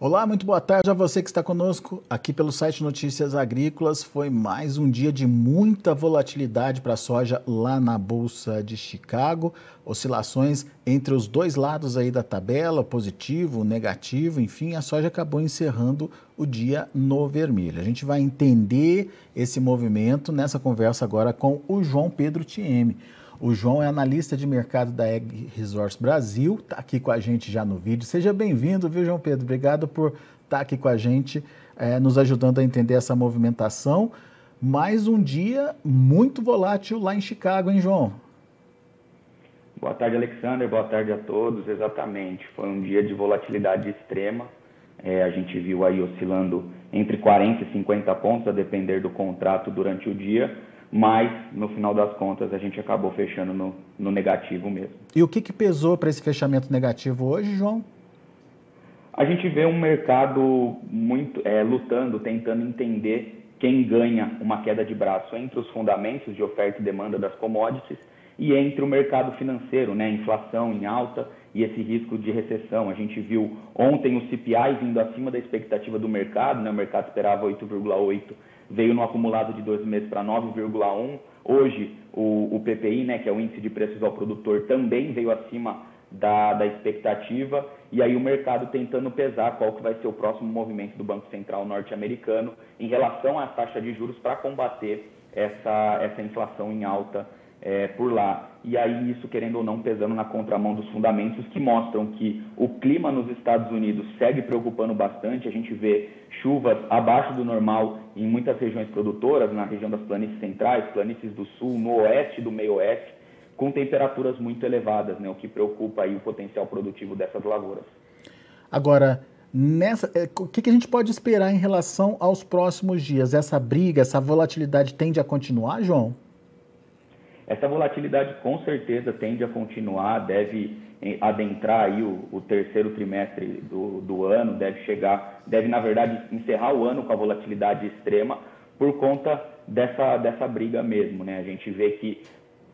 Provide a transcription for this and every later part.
Olá, muito boa tarde a você que está conosco aqui pelo site Notícias Agrícolas. Foi mais um dia de muita volatilidade para a soja lá na Bolsa de Chicago. Oscilações entre os dois lados aí da tabela, positivo, negativo, enfim, a soja acabou encerrando o dia no vermelho. A gente vai entender esse movimento nessa conversa agora com o João Pedro Tieme. O João é analista de mercado da Egg Resource Brasil, está aqui com a gente já no vídeo. Seja bem-vindo, viu, João Pedro? Obrigado por estar tá aqui com a gente, é, nos ajudando a entender essa movimentação. Mais um dia muito volátil lá em Chicago, hein, João? Boa tarde, Alexander. Boa tarde a todos. Exatamente. Foi um dia de volatilidade extrema. É, a gente viu aí oscilando entre 40 e 50 pontos, a depender do contrato durante o dia mas no final das contas a gente acabou fechando no, no negativo mesmo. E o que, que pesou para esse fechamento negativo hoje, João? A gente vê um mercado muito é, lutando, tentando entender quem ganha uma queda de braço entre os fundamentos de oferta e demanda das commodities e entre o mercado financeiro, né, inflação em alta e esse risco de recessão. A gente viu ontem o CPI vindo acima da expectativa do mercado, né, o mercado esperava 8,8 veio no acumulado de dois meses para 9,1. Hoje, o, o, PPI, né, que é o índice de preços ao produtor, também veio acima da, da expectativa. E aí o mercado tentando pesar qual que vai ser o próximo movimento do Banco Central norte-americano em relação à taxa de juros para combater essa, essa inflação em alta é, por lá. E aí isso, querendo ou não, pesando na contramão dos fundamentos que mostram que o clima nos Estados Unidos segue preocupando bastante. A gente vê chuvas abaixo do normal em muitas regiões produtoras, na região das planícies centrais, planícies do sul, no oeste do meio oeste, com temperaturas muito elevadas, né, o que preocupa aí o potencial produtivo dessas lavouras. Agora, Nessa, é, o que, que, a gente pode esperar em relação aos próximos dias? Essa briga, essa volatilidade tende a continuar, João? Essa volatilidade com certeza tende a continuar, deve eh, adentrar aí o, o terceiro trimestre do, do, ano, deve chegar, deve na verdade encerrar o ano com a volatilidade extrema por conta dessa, dessa briga mesmo. Né? A gente vê que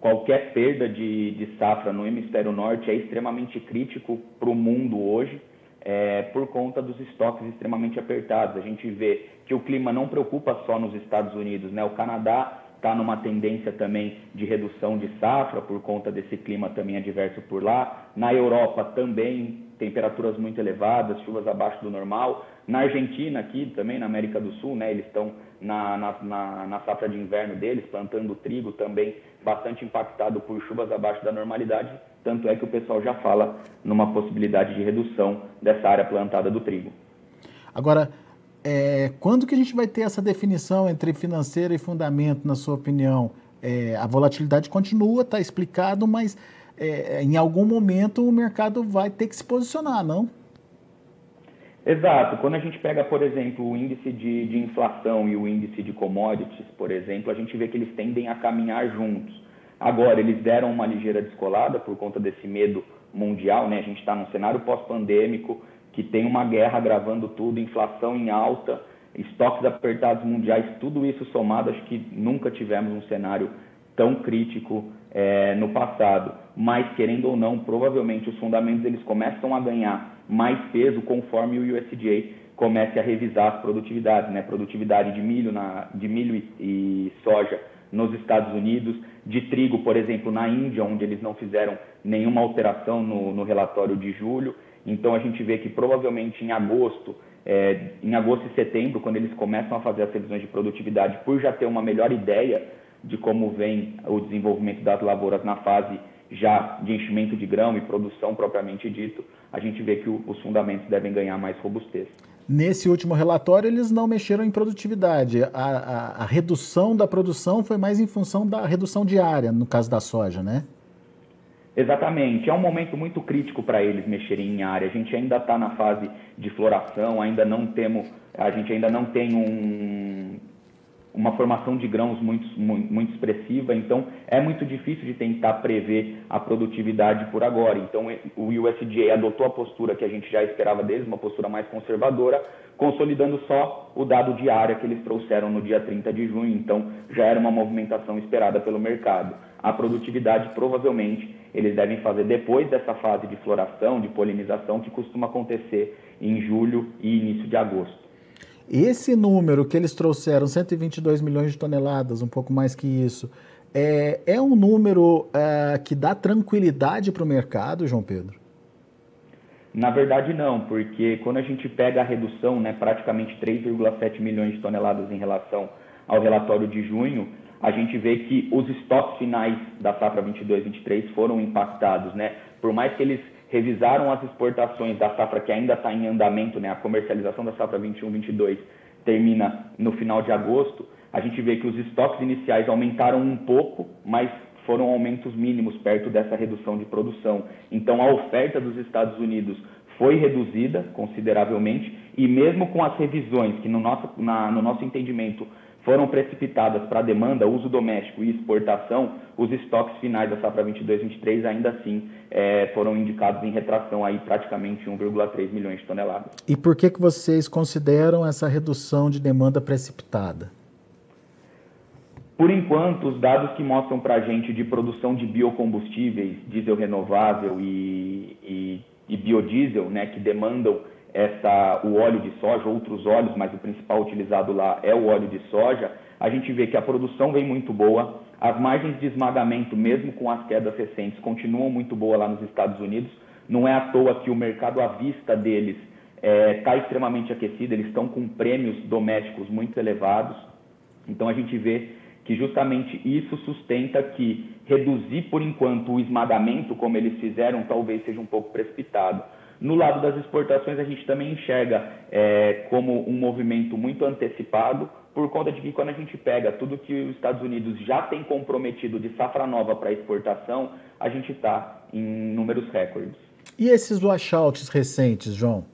qualquer perda de, de safra no hemisfério norte é extremamente crítico para o mundo hoje. É, por conta dos estoques extremamente apertados. A gente vê que o clima não preocupa só nos Estados Unidos, né? O Canadá está numa tendência também de redução de safra por conta desse clima também adverso por lá. Na Europa também temperaturas muito elevadas, chuvas abaixo do normal. Na Argentina aqui também na América do Sul, né, eles estão na, na, na, na safra de inverno deles, plantando trigo também bastante impactado por chuvas abaixo da normalidade. Tanto é que o pessoal já fala numa possibilidade de redução dessa área plantada do trigo. Agora, é, quando que a gente vai ter essa definição entre financeiro e fundamento, na sua opinião? É, a volatilidade continua, está explicado, mas é, em algum momento o mercado vai ter que se posicionar, não? Exato. Quando a gente pega, por exemplo, o índice de, de inflação e o índice de commodities, por exemplo, a gente vê que eles tendem a caminhar juntos. Agora, eles deram uma ligeira descolada por conta desse medo mundial, né? A gente está num cenário pós-pandêmico, que tem uma guerra agravando tudo, inflação em alta, estoques apertados mundiais, tudo isso somado, acho que nunca tivemos um cenário tão crítico é, no passado. Mas, querendo ou não, provavelmente os fundamentos eles começam a ganhar mais peso conforme o USDA comece a revisar as produtividades, né? Produtividade de milho, na, de milho e, e soja nos Estados Unidos, de trigo, por exemplo, na Índia, onde eles não fizeram nenhuma alteração no, no relatório de julho. Então a gente vê que provavelmente em agosto, é, em agosto e setembro, quando eles começam a fazer as revisões de produtividade, por já ter uma melhor ideia de como vem o desenvolvimento das lavouras na fase já de enchimento de grão e produção propriamente dito, a gente vê que o, os fundamentos devem ganhar mais robustez. Nesse último relatório, eles não mexeram em produtividade. A, a, a redução da produção foi mais em função da redução diária, no caso da soja, né? Exatamente, é um momento muito crítico para eles mexerem em área. A gente ainda está na fase de floração, ainda não temos, a gente ainda não tem um, uma formação de grãos muito, muito, muito, expressiva, então é muito difícil de tentar prever a produtividade por agora. Então o USDA adotou a postura que a gente já esperava deles, uma postura mais conservadora, consolidando só o dado de área que eles trouxeram no dia 30 de junho, então já era uma movimentação esperada pelo mercado. A produtividade provavelmente eles devem fazer depois dessa fase de floração, de polinização, que costuma acontecer em julho e início de agosto. Esse número que eles trouxeram, 122 milhões de toneladas, um pouco mais que isso, é, é um número é, que dá tranquilidade para o mercado, João Pedro? Na verdade, não, porque quando a gente pega a redução, né, praticamente 3,7 milhões de toneladas em relação ao relatório de junho, a gente vê que os estoques finais da safra 22-23 foram impactados, né? Por mais que eles revisaram as exportações da safra que ainda está em andamento, né? A comercialização da safra 21-22 termina no final de agosto. A gente vê que os estoques iniciais aumentaram um pouco, mas foram aumentos mínimos perto dessa redução de produção. Então, a oferta dos Estados Unidos foi reduzida consideravelmente e mesmo com as revisões que no nosso, na, no nosso entendimento foram precipitadas para a demanda, uso doméstico e exportação, os estoques finais da safra 22-23 ainda assim é, foram indicados em retração aí praticamente 1,3 milhões de toneladas. E por que, que vocês consideram essa redução de demanda precipitada? Por enquanto, os dados que mostram para a gente de produção de biocombustíveis, diesel renovável e, e, e biodiesel, né, que demandam essa, o óleo de soja, outros óleos, mas o principal utilizado lá é o óleo de soja, a gente vê que a produção vem muito boa, as margens de esmagamento, mesmo com as quedas recentes, continuam muito boas lá nos Estados Unidos. Não é à toa que o mercado à vista deles está é, tá extremamente aquecido, eles estão com prêmios domésticos muito elevados. Então a gente vê que justamente isso sustenta que reduzir por enquanto o esmagamento, como eles fizeram, talvez seja um pouco precipitado. No lado das exportações, a gente também enxerga é, como um movimento muito antecipado, por conta de que quando a gente pega tudo que os Estados Unidos já tem comprometido de safra nova para exportação, a gente está em números recordes. E esses washouts recentes, João?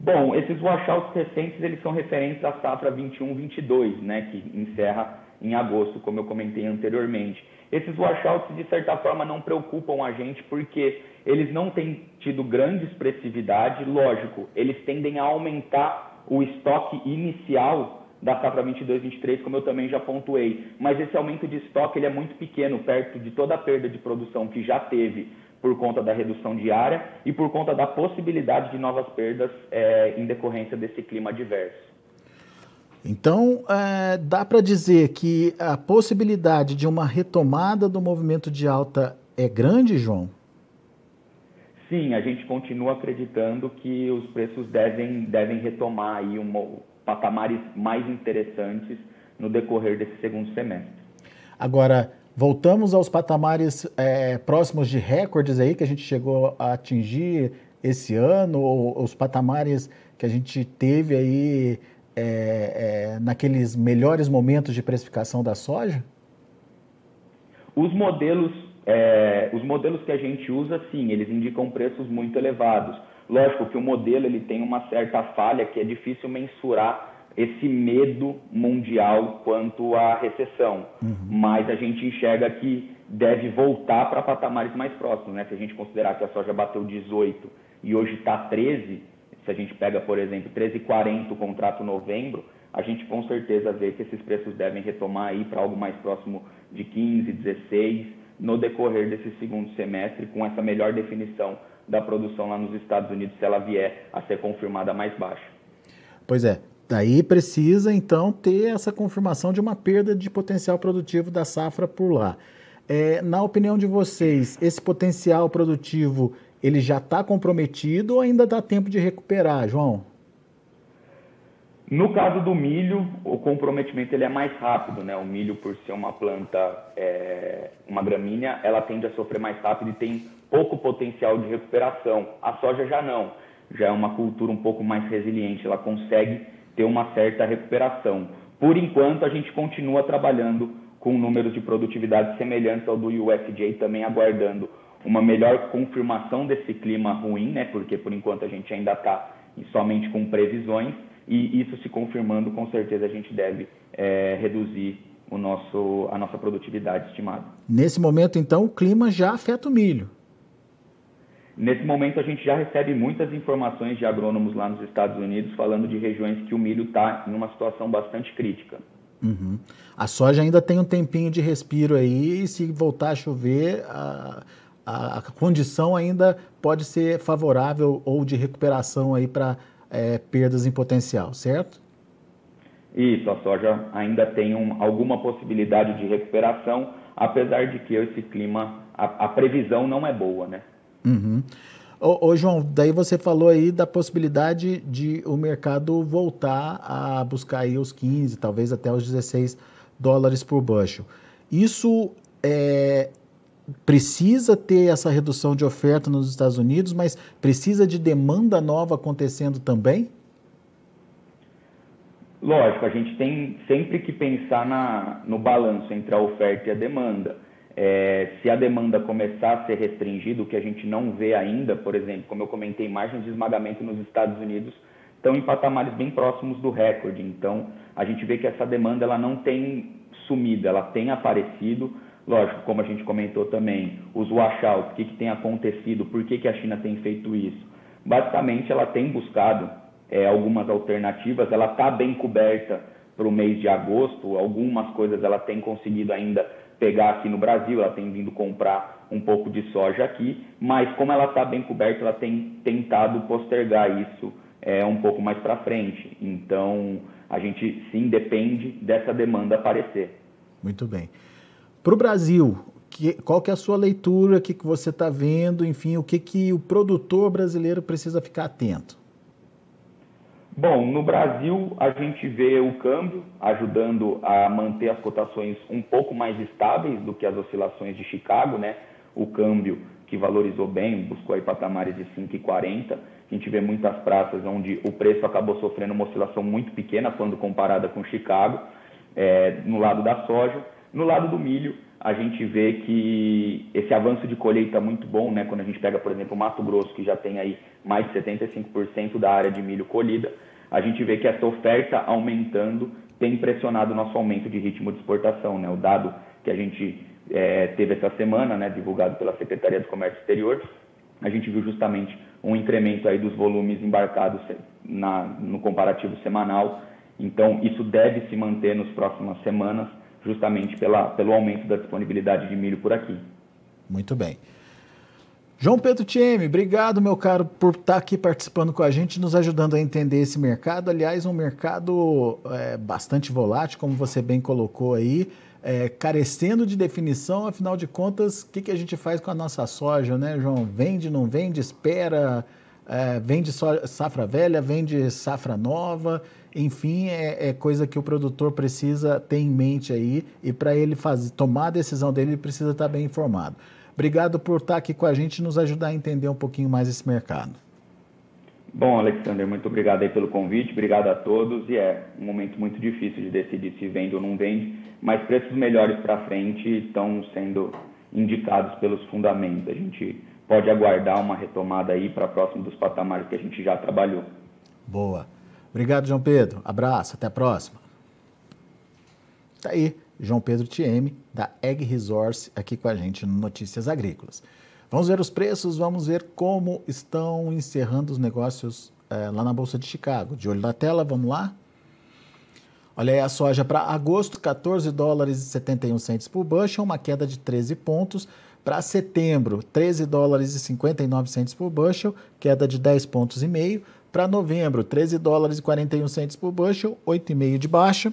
Bom, esses washouts recentes eles são referentes à safra 21-22, né, que encerra em agosto, como eu comentei anteriormente. Esses washouts, de certa forma, não preocupam a gente porque eles não têm tido grande expressividade. Lógico, eles tendem a aumentar o estoque inicial da safra 22-23, como eu também já pontuei. Mas esse aumento de estoque ele é muito pequeno, perto de toda a perda de produção que já teve por conta da redução diária e por conta da possibilidade de novas perdas é, em decorrência desse clima adverso. Então, é, dá para dizer que a possibilidade de uma retomada do movimento de alta é grande, João? Sim, a gente continua acreditando que os preços devem, devem retomar aí uma, patamares mais interessantes no decorrer desse segundo semestre. Agora, Voltamos aos patamares é, próximos de recordes aí que a gente chegou a atingir esse ano, ou os patamares que a gente teve aí é, é, naqueles melhores momentos de precificação da soja? Os modelos, é, os modelos que a gente usa, sim, eles indicam preços muito elevados. Lógico que o modelo ele tem uma certa falha que é difícil mensurar esse medo mundial quanto à recessão. Uhum. Mas a gente enxerga que deve voltar para patamares mais próximos. Né? Se a gente considerar que a soja bateu 18 e hoje está 13, se a gente pega, por exemplo, 13,40 o contrato novembro, a gente com certeza vê que esses preços devem retomar aí para algo mais próximo de 15, 16 no decorrer desse segundo semestre, com essa melhor definição da produção lá nos Estados Unidos, se ela vier a ser confirmada mais baixa. Pois é, Daí precisa então ter essa confirmação de uma perda de potencial produtivo da safra por lá. É, na opinião de vocês, esse potencial produtivo ele já está comprometido ou ainda dá tempo de recuperar, João? No caso do milho, o comprometimento ele é mais rápido, né? O milho, por ser uma planta, é, uma gramínea, ela tende a sofrer mais rápido e tem pouco potencial de recuperação. A soja já não, já é uma cultura um pouco mais resiliente, ela consegue ter uma certa recuperação. Por enquanto, a gente continua trabalhando com números de produtividade semelhantes ao do USDA, também aguardando uma melhor confirmação desse clima ruim, né? Porque por enquanto a gente ainda está somente com previsões e isso se confirmando, com certeza a gente deve é, reduzir o nosso, a nossa produtividade estimada. Nesse momento, então, o clima já afeta o milho. Nesse momento, a gente já recebe muitas informações de agrônomos lá nos Estados Unidos falando de regiões que o milho está em uma situação bastante crítica. Uhum. A soja ainda tem um tempinho de respiro aí, e se voltar a chover, a, a, a condição ainda pode ser favorável ou de recuperação aí para é, perdas em potencial, certo? Isso, a soja ainda tem um, alguma possibilidade de recuperação, apesar de que esse clima, a, a previsão não é boa, né? Uhum. Ô, ô, João, daí você falou aí da possibilidade de o mercado voltar a buscar aí os 15, talvez até os 16 dólares por bushel. Isso é, precisa ter essa redução de oferta nos Estados Unidos, mas precisa de demanda nova acontecendo também? Lógico, a gente tem sempre que pensar na, no balanço entre a oferta e a demanda. É, se a demanda começar a ser restringida, o que a gente não vê ainda, por exemplo, como eu comentei, margens de esmagamento nos Estados Unidos estão em patamares bem próximos do recorde. Então, a gente vê que essa demanda ela não tem sumido, ela tem aparecido. Lógico, como a gente comentou também, os washouts, o que, que tem acontecido, por que, que a China tem feito isso. Basicamente, ela tem buscado é, algumas alternativas, ela está bem coberta para o mês de agosto, algumas coisas ela tem conseguido ainda pegar aqui no Brasil, ela tem vindo comprar um pouco de soja aqui, mas como ela está bem coberta, ela tem tentado postergar isso é, um pouco mais para frente. Então, a gente sim depende dessa demanda aparecer. Muito bem. Para o Brasil, que, qual que é a sua leitura, o que, que você está vendo, enfim, o que, que o produtor brasileiro precisa ficar atento? Bom, no Brasil a gente vê o câmbio ajudando a manter as cotações um pouco mais estáveis do que as oscilações de Chicago, né? O câmbio que valorizou bem, buscou aí patamares de 5,40 a gente vê muitas praças onde o preço acabou sofrendo uma oscilação muito pequena quando comparada com Chicago, é, no lado da soja. No lado do milho, a gente vê que esse avanço de colheita é muito bom, né? Quando a gente pega, por exemplo, o Mato Grosso, que já tem aí mais de 75% da área de milho colhida, a gente vê que essa oferta aumentando tem pressionado o nosso aumento de ritmo de exportação, né? O dado que a gente é, teve essa semana, né, divulgado pela Secretaria do Comércio Exterior, a gente viu justamente um incremento aí dos volumes embarcados na, no comparativo semanal. Então, isso deve se manter nas próximas semanas, justamente pela, pelo aumento da disponibilidade de milho por aqui. Muito bem. João Pedro Tieme, obrigado, meu caro, por estar aqui participando com a gente, nos ajudando a entender esse mercado. Aliás, um mercado é, bastante volátil, como você bem colocou aí é, carecendo de definição, afinal de contas, o que, que a gente faz com a nossa soja, né, João? Vende, não vende, espera, é, vende safra velha, vende safra nova, enfim, é, é, coisa que o produtor precisa ter em mente aí e para ele fazer, tomar a decisão dele, ele precisa estar bem informado. Obrigado por estar aqui com a gente e nos ajudar a entender um pouquinho mais esse mercado. Bom, Alexander, muito obrigado aí pelo convite, obrigado a todos e é um momento muito difícil de decidir se vende ou não vende mas preços melhores para frente estão sendo indicados pelos fundamentos. A gente pode aguardar uma retomada aí para próximo dos patamares que a gente já trabalhou. Boa. Obrigado, João Pedro. Abraço, até a próxima. Tá aí, João Pedro Tieme, da Egg Resource, aqui com a gente no Notícias Agrícolas. Vamos ver os preços, vamos ver como estão encerrando os negócios é, lá na Bolsa de Chicago. De olho na tela, vamos lá? Olha aí a soja para agosto, 14 dólares e 71 centes por bushel, uma queda de 13 pontos. Para setembro, 13 dólares e 59 centes por bushel, queda de 10 pontos e meio. Para novembro, 13 dólares e 41 centes por bushel, 8,5 de baixa.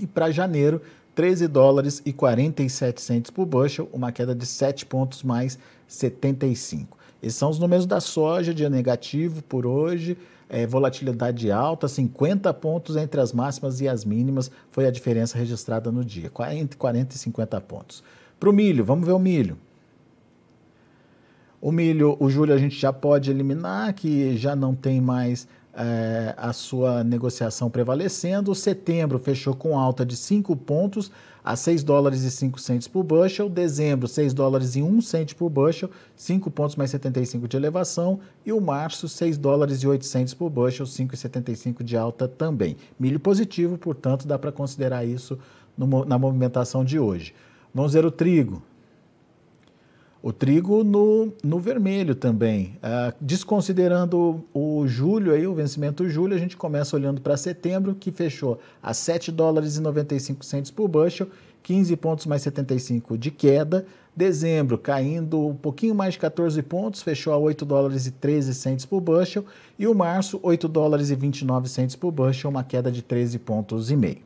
E para janeiro, 13 dólares e 47 centes por bushel, uma queda de 7 pontos mais 75. Esses são os números da soja, dia negativo por hoje é, volatilidade alta, 50 pontos entre as máximas e as mínimas foi a diferença registrada no dia, entre 40 e 50 pontos. Para o milho, vamos ver o milho. O milho, o julho a gente já pode eliminar, que já não tem mais é, a sua negociação prevalecendo. O setembro fechou com alta de 5 pontos, a 6 dólares e 5 centes por bushel. Dezembro, 6 dólares e 1 cento por bushel, 5 pontos mais 75 de elevação. E o março, 6 dólares e 8 centes por bushel, 5,75 de alta também. Milho positivo, portanto, dá para considerar isso no, na movimentação de hoje. Vamos ver o trigo. O trigo no, no vermelho também. Uh, desconsiderando o julho, aí, o vencimento julho, a gente começa olhando para setembro, que fechou a 7 dólares e 95 centos por bushel, 15 pontos mais 75 de queda. Dezembro caindo um pouquinho mais de 14 pontos, fechou a 8 dólares e 13 centos por bushel. E o março, 8 dólares e 29 centos por bushel, uma queda de 13 pontos e meio.